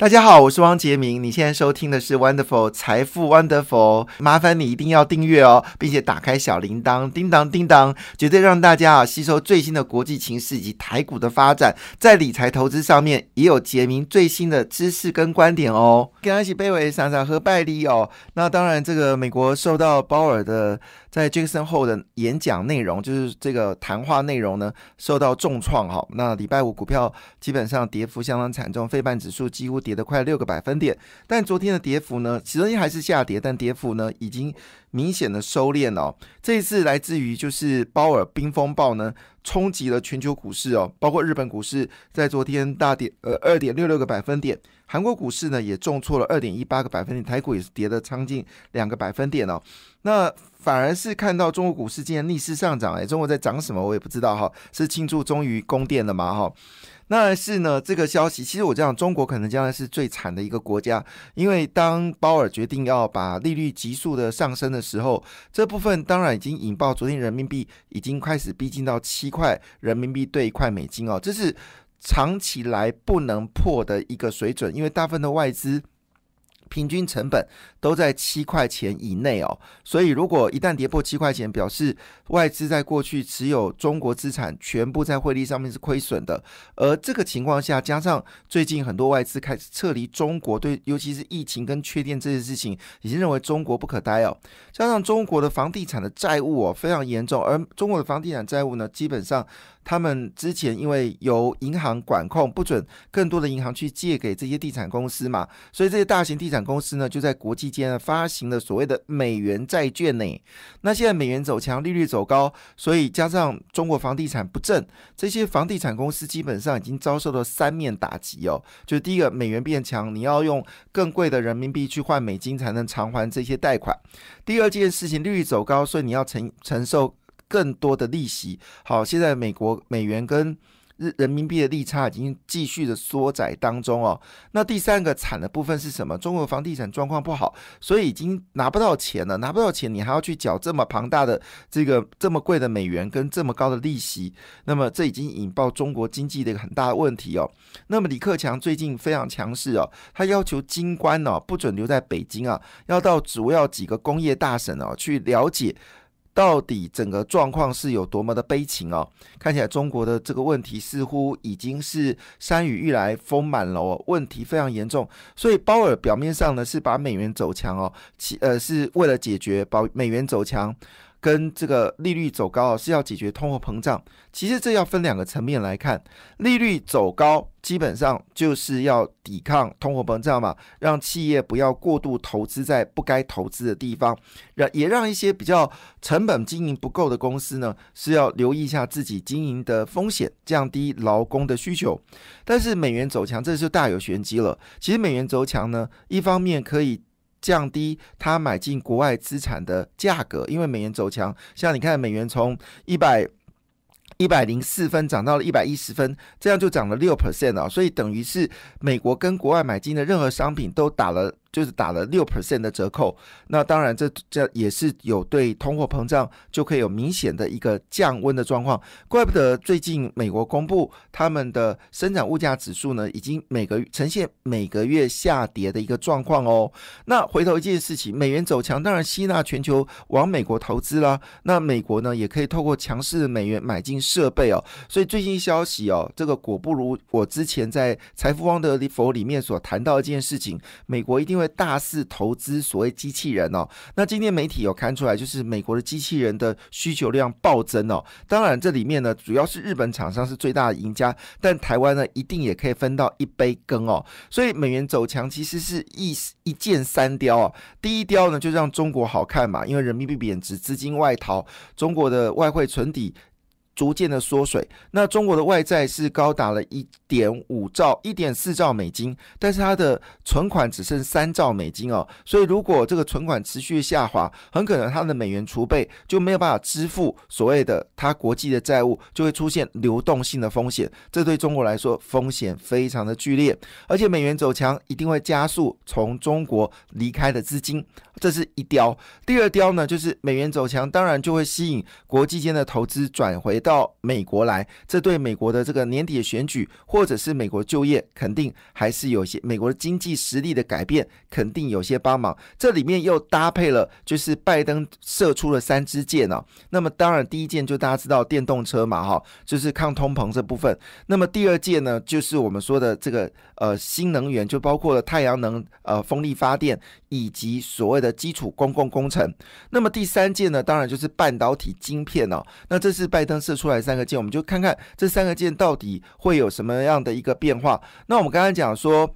大家好，我是汪杰明。你现在收听的是 Wonderful 财富 Wonderful，麻烦你一定要订阅哦，并且打开小铃铛，叮当叮当，绝对让大家啊吸收最新的国际情势以及台股的发展，在理财投资上面也有杰明最新的知识跟观点哦。跟他一起卑微闪闪和拜利哦。那当然，这个美国受到鲍尔的在杰克森后的演讲内容，就是这个谈话内容呢，受到重创哈。那礼拜五股票基本上跌幅相当惨重，费半指数几乎跌。跌了快六个百分点，但昨天的跌幅呢，昨天还是下跌，但跌幅呢已经明显的收敛哦。这一次来自于就是鲍尔冰风暴呢，冲击了全球股市哦，包括日本股市在昨天大跌呃二点六六个百分点，韩国股市呢也重挫了二点一八个百分点，台股也是跌了将近两个百分点哦。那反而是看到中国股市今天逆势上涨，哎，中国在涨什么我也不知道哈，是庆祝终于供电了吗哈？那是呢，这个消息其实我讲，中国可能将来是最惨的一个国家，因为当鲍尔决定要把利率急速的上升的时候，这部分当然已经引爆昨天人民币已经开始逼近到七块人民币兑一块美金哦，这是长期来不能破的一个水准，因为大部分的外资。平均成本都在七块钱以内哦，所以如果一旦跌破七块钱，表示外资在过去持有中国资产全部在汇率上面是亏损的。而这个情况下，加上最近很多外资开始撤离中国，对，尤其是疫情跟缺电这些事情，已经认为中国不可待哦。加上中国的房地产的债务哦非常严重，而中国的房地产债务呢，基本上。他们之前因为由银行管控，不准更多的银行去借给这些地产公司嘛，所以这些大型地产公司呢，就在国际间发行了所谓的美元债券呢。那现在美元走强，利率走高，所以加上中国房地产不振，这些房地产公司基本上已经遭受了三面打击哦。就是第一个，美元变强，你要用更贵的人民币去换美金才能偿还这些贷款；第二件事情，利率走高，所以你要承承受。更多的利息，好，现在美国美元跟日人民币的利差已经继续的缩窄当中哦。那第三个惨的部分是什么？中国房地产状况不好，所以已经拿不到钱了，拿不到钱，你还要去缴这么庞大的这个这么贵的美元跟这么高的利息，那么这已经引爆中国经济的一个很大的问题哦。那么李克强最近非常强势哦，他要求金官哦不准留在北京啊，要到主要几个工业大省哦去了解。到底整个状况是有多么的悲情哦？看起来中国的这个问题似乎已经是山雨欲来风满楼，问题非常严重。所以鲍尔表面上呢是把美元走强哦，其呃是为了解决保美元走强。跟这个利率走高是要解决通货膨胀，其实这要分两个层面来看。利率走高基本上就是要抵抗通货膨胀嘛，让企业不要过度投资在不该投资的地方，让也让一些比较成本经营不够的公司呢是要留意一下自己经营的风险，降低劳工的需求。但是美元走强，这就大有玄机了。其实美元走强呢，一方面可以。降低他买进国外资产的价格，因为美元走强，像你看美元从一百一百零四分涨到了一百一十分，这样就涨了六 percent 啊，所以等于是美国跟国外买进的任何商品都打了。就是打了六 percent 的折扣，那当然这这也是有对通货膨胀就可以有明显的一个降温的状况，怪不得最近美国公布他们的生产物价指数呢，已经每个呈现每个月下跌的一个状况哦。那回头一件事情，美元走强，当然吸纳全球往美国投资啦。那美国呢，也可以透过强势的美元买进设备哦。所以最近消息哦，这个果不如我之前在财富汪德里佛里面所谈到一件事情，美国一定。会大肆投资所谓机器人哦，那今天媒体有看出来，就是美国的机器人的需求量暴增哦。当然，这里面呢，主要是日本厂商是最大的赢家，但台湾呢，一定也可以分到一杯羹哦。所以美元走强其实是一一箭三雕啊。第一雕呢，就让中国好看嘛，因为人民币贬值，资金外逃，中国的外汇存底。逐渐的缩水，那中国的外债是高达了一点五兆、一点四兆美金，但是它的存款只剩三兆美金哦，所以如果这个存款持续下滑，很可能它的美元储备就没有办法支付所谓的它国际的债务，就会出现流动性的风险，这对中国来说风险非常的剧烈，而且美元走强一定会加速从中国离开的资金，这是一雕。第二雕呢，就是美元走强，当然就会吸引国际间的投资转回到。到美国来，这对美国的这个年底的选举，或者是美国就业，肯定还是有些美国的经济实力的改变，肯定有些帮忙。这里面又搭配了，就是拜登射出了三支箭哦。那么当然，第一件就大家知道电动车嘛，哈，就是抗通膨这部分。那么第二件呢，就是我们说的这个呃新能源，就包括了太阳能、呃风力发电以及所谓的基础公共工程。那么第三件呢，当然就是半导体晶片哦。那这是拜登射出来三个箭，我们就看看这三个箭到底会有什么样的一个变化。那我们刚刚讲说。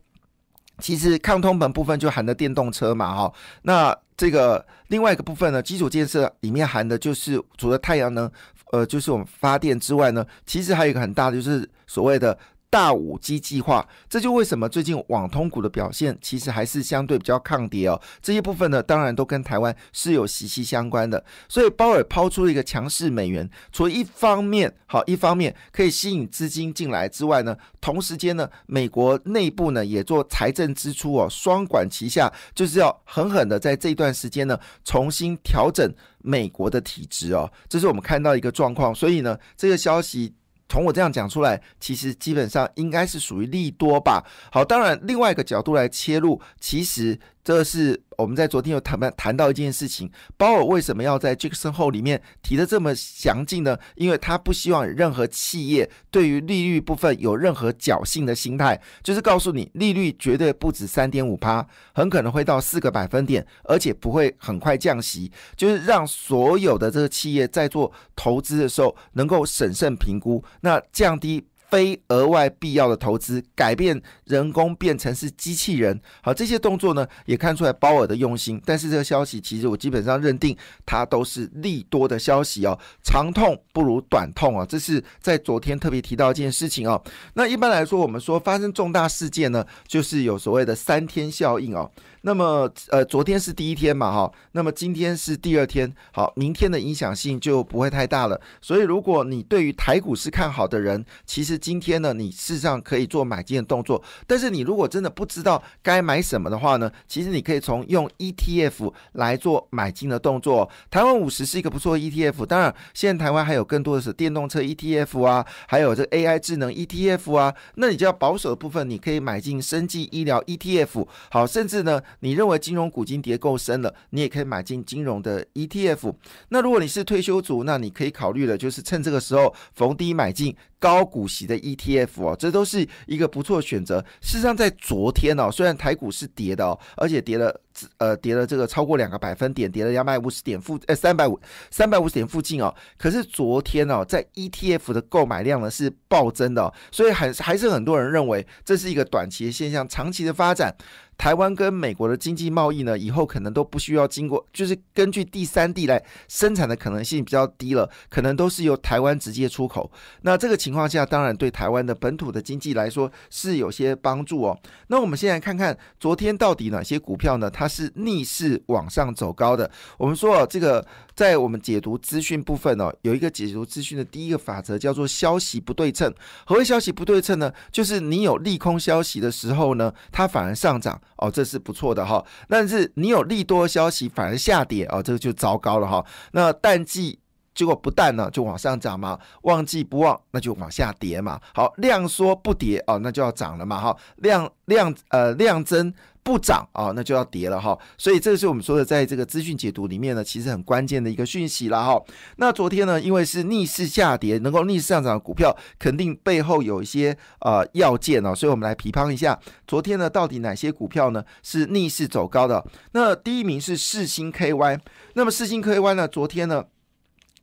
其实抗通膨部分就含的电动车嘛，哈，那这个另外一个部分呢，基础建设里面含的就是除了太阳能，呃，就是我们发电之外呢，其实还有一个很大的就是所谓的。大五 G 计划，这就为什么最近网通股的表现其实还是相对比较抗跌哦。这些部分呢，当然都跟台湾是有息息相关的。所以鲍尔抛出了一个强势美元，除一方面好，一方面可以吸引资金进来之外呢，同时间呢，美国内部呢也做财政支出哦，双管齐下，就是要狠狠的在这段时间呢重新调整美国的体质哦。这是我们看到一个状况。所以呢，这个消息。从我这样讲出来，其实基本上应该是属于利多吧。好，当然另外一个角度来切入，其实。这是我们在昨天有谈谈到一件事情，鲍尔为什么要在杰克森后里面提的这么详尽呢？因为他不希望任何企业对于利率部分有任何侥幸的心态，就是告诉你利率绝对不止三点五趴，很可能会到四个百分点，而且不会很快降息，就是让所有的这个企业在做投资的时候能够审慎评估，那降低。非额外必要的投资，改变人工变成是机器人，好，这些动作呢也看出来鲍尔的用心。但是这个消息其实我基本上认定它都是利多的消息哦，长痛不如短痛啊，这是在昨天特别提到一件事情哦。那一般来说，我们说发生重大事件呢，就是有所谓的三天效应哦。那么，呃，昨天是第一天嘛，哈，那么今天是第二天，好，明天的影响性就不会太大了。所以，如果你对于台股是看好的人，其实今天呢，你事实上可以做买进的动作。但是，你如果真的不知道该买什么的话呢，其实你可以从用 ETF 来做买进的动作。台湾五十是一个不错的 ETF，当然，现在台湾还有更多的是电动车 ETF 啊，还有这 AI 智能 ETF 啊。那你就要保守的部分，你可以买进生技医疗 ETF，好，甚至呢。你认为金融股金跌够深了，你也可以买进金融的 ETF。那如果你是退休族，那你可以考虑的就是趁这个时候逢低买进高股息的 ETF 哦，这都是一个不错的选择。事实上，在昨天哦，虽然台股是跌的哦，而且跌了。呃，跌了这个超过两个百分点，跌了两百五十点附，呃，三百五三百五十点附近哦。可是昨天哦，在 ETF 的购买量呢是暴增的，所以还还是很多人认为这是一个短期的现象，长期的发展。台湾跟美国的经济贸易呢，以后可能都不需要经过，就是根据第三地来生产的可能性比较低了，可能都是由台湾直接出口。那这个情况下，当然对台湾的本土的经济来说是有些帮助哦。那我们先来看看昨天到底哪些股票呢？它是逆势往上走高的。我们说哦，这个在我们解读资讯部分哦，有一个解读资讯的第一个法则叫做消息不对称。何为消息不对称呢？就是你有利空消息的时候呢，它反而上涨哦，这是不错的哈。但是你有利多消息反而下跌哦，这个就糟糕了哈。那淡季结果不淡呢，就往上涨嘛；旺季不旺，那就往下跌嘛。好，量缩不跌哦，那就要涨了嘛哈。量量呃量增。不涨啊，那就要跌了哈。所以这个是我们说的，在这个资讯解读里面呢，其实很关键的一个讯息了哈。那昨天呢，因为是逆势下跌，能够逆势上涨的股票，肯定背后有一些呃要件哦。所以我们来批判一下，昨天呢，到底哪些股票呢是逆势走高的？那第一名是世星 KY，那么世星 KY 呢，昨天呢？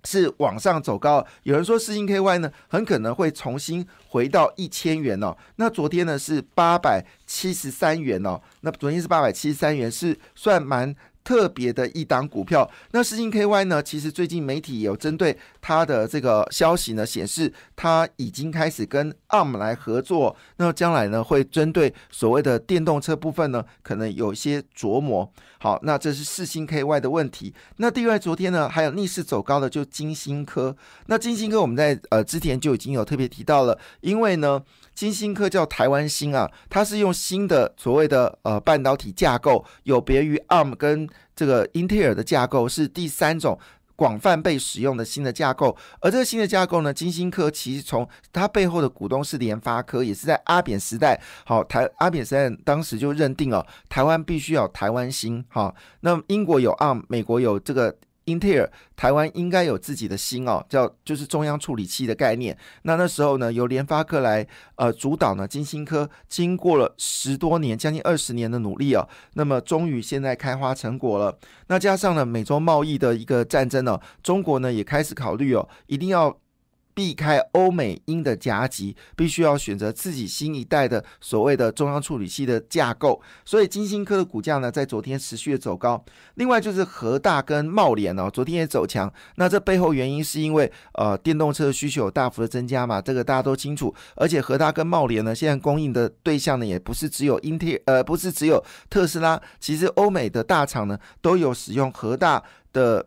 是往上走高，有人说四星 KY 呢，很可能会重新回到一千元哦。那昨天呢是八百七十三元哦，那昨天是八百七十三元，是算蛮。特别的一档股票，那世金 KY 呢？其实最近媒体有针对它的这个消息呢，显示它已经开始跟 ARM 来合作。那将来呢，会针对所谓的电动车部分呢，可能有一些琢磨。好，那这是世星 KY 的问题。那第二，昨天呢，还有逆势走高的就金星科。那金星科我们在呃之前就已经有特别提到了，因为呢。金星科叫台湾星啊，它是用新的所谓的呃半导体架构，有别于 ARM 跟这个英特尔的架构，是第三种。广泛被使用的新的架构。而这个新的架构呢，金星科其实从它背后的股东是联发科，也是在阿扁时代，好台阿扁时代当时就认定了台湾必须要台湾芯，好，那英国有 ARM，美国有这个。英特尔台湾应该有自己的心哦，叫就是中央处理器的概念。那那时候呢，由联发科来呃主导呢，金星科经过了十多年，将近二十年的努力哦，那么终于现在开花成果了。那加上呢美洲贸易的一个战争呢，中国呢也开始考虑哦，一定要。避开欧美英的夹击，必须要选择自己新一代的所谓的中央处理器的架构。所以金星科的股价呢，在昨天持续的走高。另外就是和大跟茂联哦，昨天也走强。那这背后原因是因为呃电动车需求大幅的增加嘛，这个大家都清楚。而且和大跟茂联呢，现在供应的对象呢，也不是只有英特呃，不是只有特斯拉，其实欧美的大厂呢，都有使用和大的。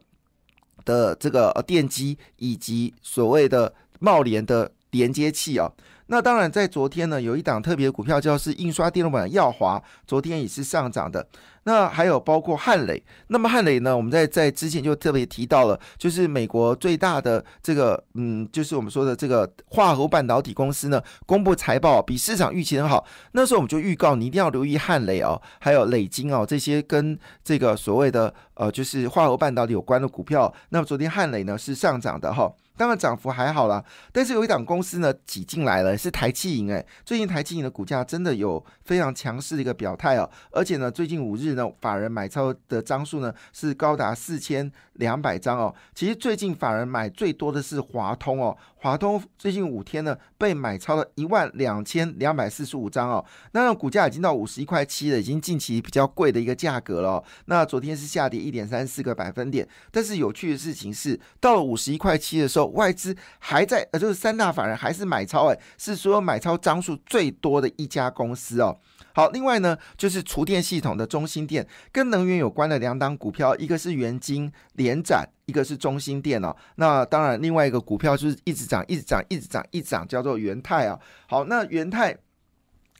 的这个电机以及所谓的帽联的连接器啊，那当然在昨天呢，有一档特别股票叫是印刷电路板耀华，昨天也是上涨的。那还有包括汉磊，那么汉磊呢？我们在在之前就特别提到了，就是美国最大的这个，嗯，就是我们说的这个化合半导体公司呢，公布财报比市场预期很好。那时候我们就预告你一定要留意汉磊哦，还有磊晶哦这些跟这个所谓的呃，就是化合半导体有关的股票。那么昨天汉磊呢是上涨的哈，当然涨幅还好啦，但是有一档公司呢挤进来了，是台气银哎，最近台气银的股价真的有非常强势的一个表态哦，而且呢最近五日。呢法人买超的张数呢是高达四千两百张哦。其实最近法人买最多的是华通哦，华通最近五天呢被买超了一万两千两百四十五张哦。那股价已经到五十一块七了，已经近期比较贵的一个价格了。那昨天是下跌一点三四个百分点，但是有趣的事情是，到了五十一块七的时候，外资还在呃，就是三大法人还是买超哎，是所有买超张数最多的一家公司哦。好，另外呢，就是厨电系统的中心店，跟能源有关的两档股票，一个是元晶联展，一个是中心店哦。那当然，另外一个股票就是一直涨，一直涨，一直涨，一直涨，叫做元泰啊。好，那元泰，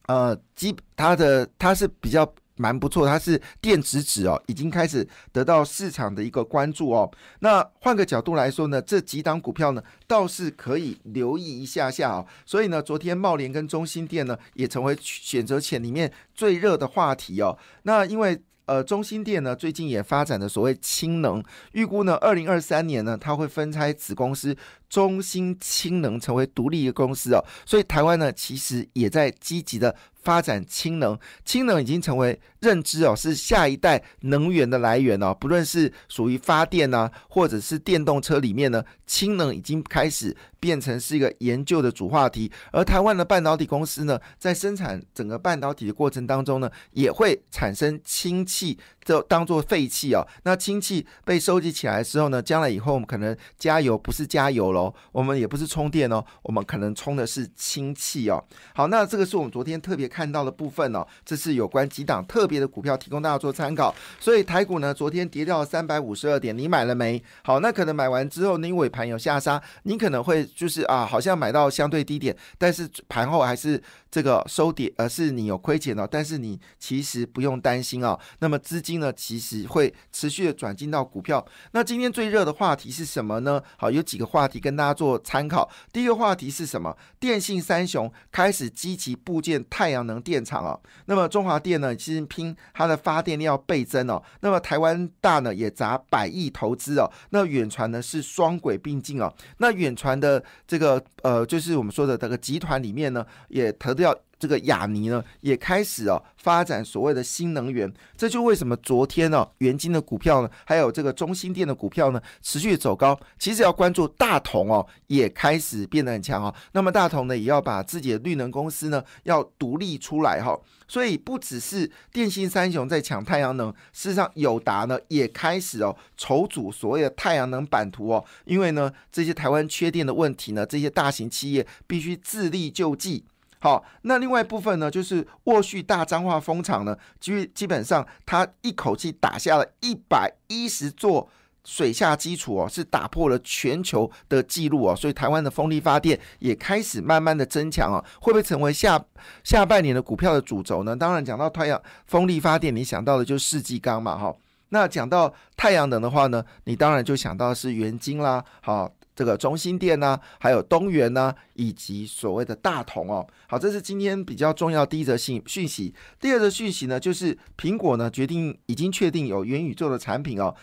呃，基它的它是比较。蛮不错，它是电子纸哦，已经开始得到市场的一个关注哦。那换个角度来说呢，这几档股票呢倒是可以留意一下下哦。所以呢，昨天茂联跟中心店呢也成为选择权里面最热的话题哦。那因为呃中心店呢最近也发展的所谓氢能，预估呢二零二三年呢它会分拆子公司中心氢能成为独立的公司哦。所以台湾呢其实也在积极的。发展氢能，氢能已经成为认知哦，是下一代能源的来源哦。不论是属于发电啊，或者是电动车里面呢，氢能已经开始变成是一个研究的主话题。而台湾的半导体公司呢，在生产整个半导体的过程当中呢，也会产生氢气，就当做废气哦。那氢气被收集起来之后呢，将来以后我们可能加油不是加油喽，我们也不是充电哦，我们可能充的是氢气哦。好，那这个是我们昨天特别。看到的部分哦，这是有关几档特别的股票，提供大家做参考。所以台股呢，昨天跌掉了三百五十二点，你买了没？好，那可能买完之后，你尾盘有下杀，你可能会就是啊，好像买到相对低点，但是盘后还是这个收跌，而是你有亏钱哦。但是你其实不用担心哦。那么资金呢，其实会持续的转进到股票。那今天最热的话题是什么呢？好，有几个话题跟大家做参考。第一个话题是什么？电信三雄开始积极部建太阳。能电厂哦，那么中华电呢，其实拼它的发电量倍增哦。那么台湾大呢也砸百亿投资哦。那远传呢是双轨并进哦。那远传的这个呃，就是我们说的这个集团里面呢，也投掉。这个亚尼呢也开始哦发展所谓的新能源，这就为什么昨天呢元金的股票呢，还有这个中心店的股票呢持续走高。其实要关注大同哦，也开始变得很强哦。那么大同呢也要把自己的绿能公司呢要独立出来哈。所以不只是电信三雄在抢太阳能，事实上友达呢也开始哦筹组所谓的太阳能版图哦。因为呢这些台湾缺电的问题呢，这些大型企业必须自力救济。好，那另外一部分呢，就是沃旭大彰化风场呢，基基本上它一口气打下了一百一十座水下基础哦，是打破了全球的记录哦，所以台湾的风力发电也开始慢慢的增强哦，会不会成为下下半年的股票的主轴呢？当然讲到太阳风力发电，你想到的就是世纪钢嘛，哈。那讲到太阳能的话呢，你当然就想到是元晶啦，好，这个中心电呐，还有东元呐，以及所谓的大同哦。好，这是今天比较重要第一则信讯息。第二则讯息呢，就是苹果呢决定已经确定有元宇宙的产品哦。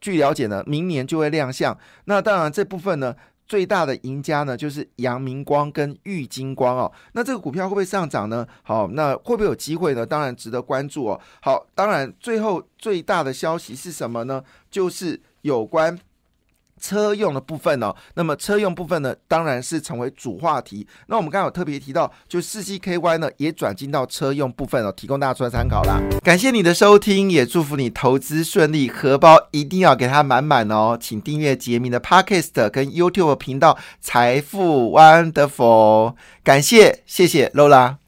据了解呢，明年就会亮相。那当然这部分呢。最大的赢家呢，就是阳明光跟玉金光哦。那这个股票会不会上涨呢？好，那会不会有机会呢？当然值得关注哦。好，当然最后最大的消息是什么呢？就是有关。车用的部分哦，那么车用部分呢，当然是成为主话题。那我们刚刚有特别提到，就四 G KY 呢，也转进到车用部分哦，提供大家出来参考啦。感谢你的收听，也祝福你投资顺利，荷包一定要给它满满哦。请订阅杰明的 Podcast 跟 YouTube 频道财富 Wonderful，感谢谢谢 Lola。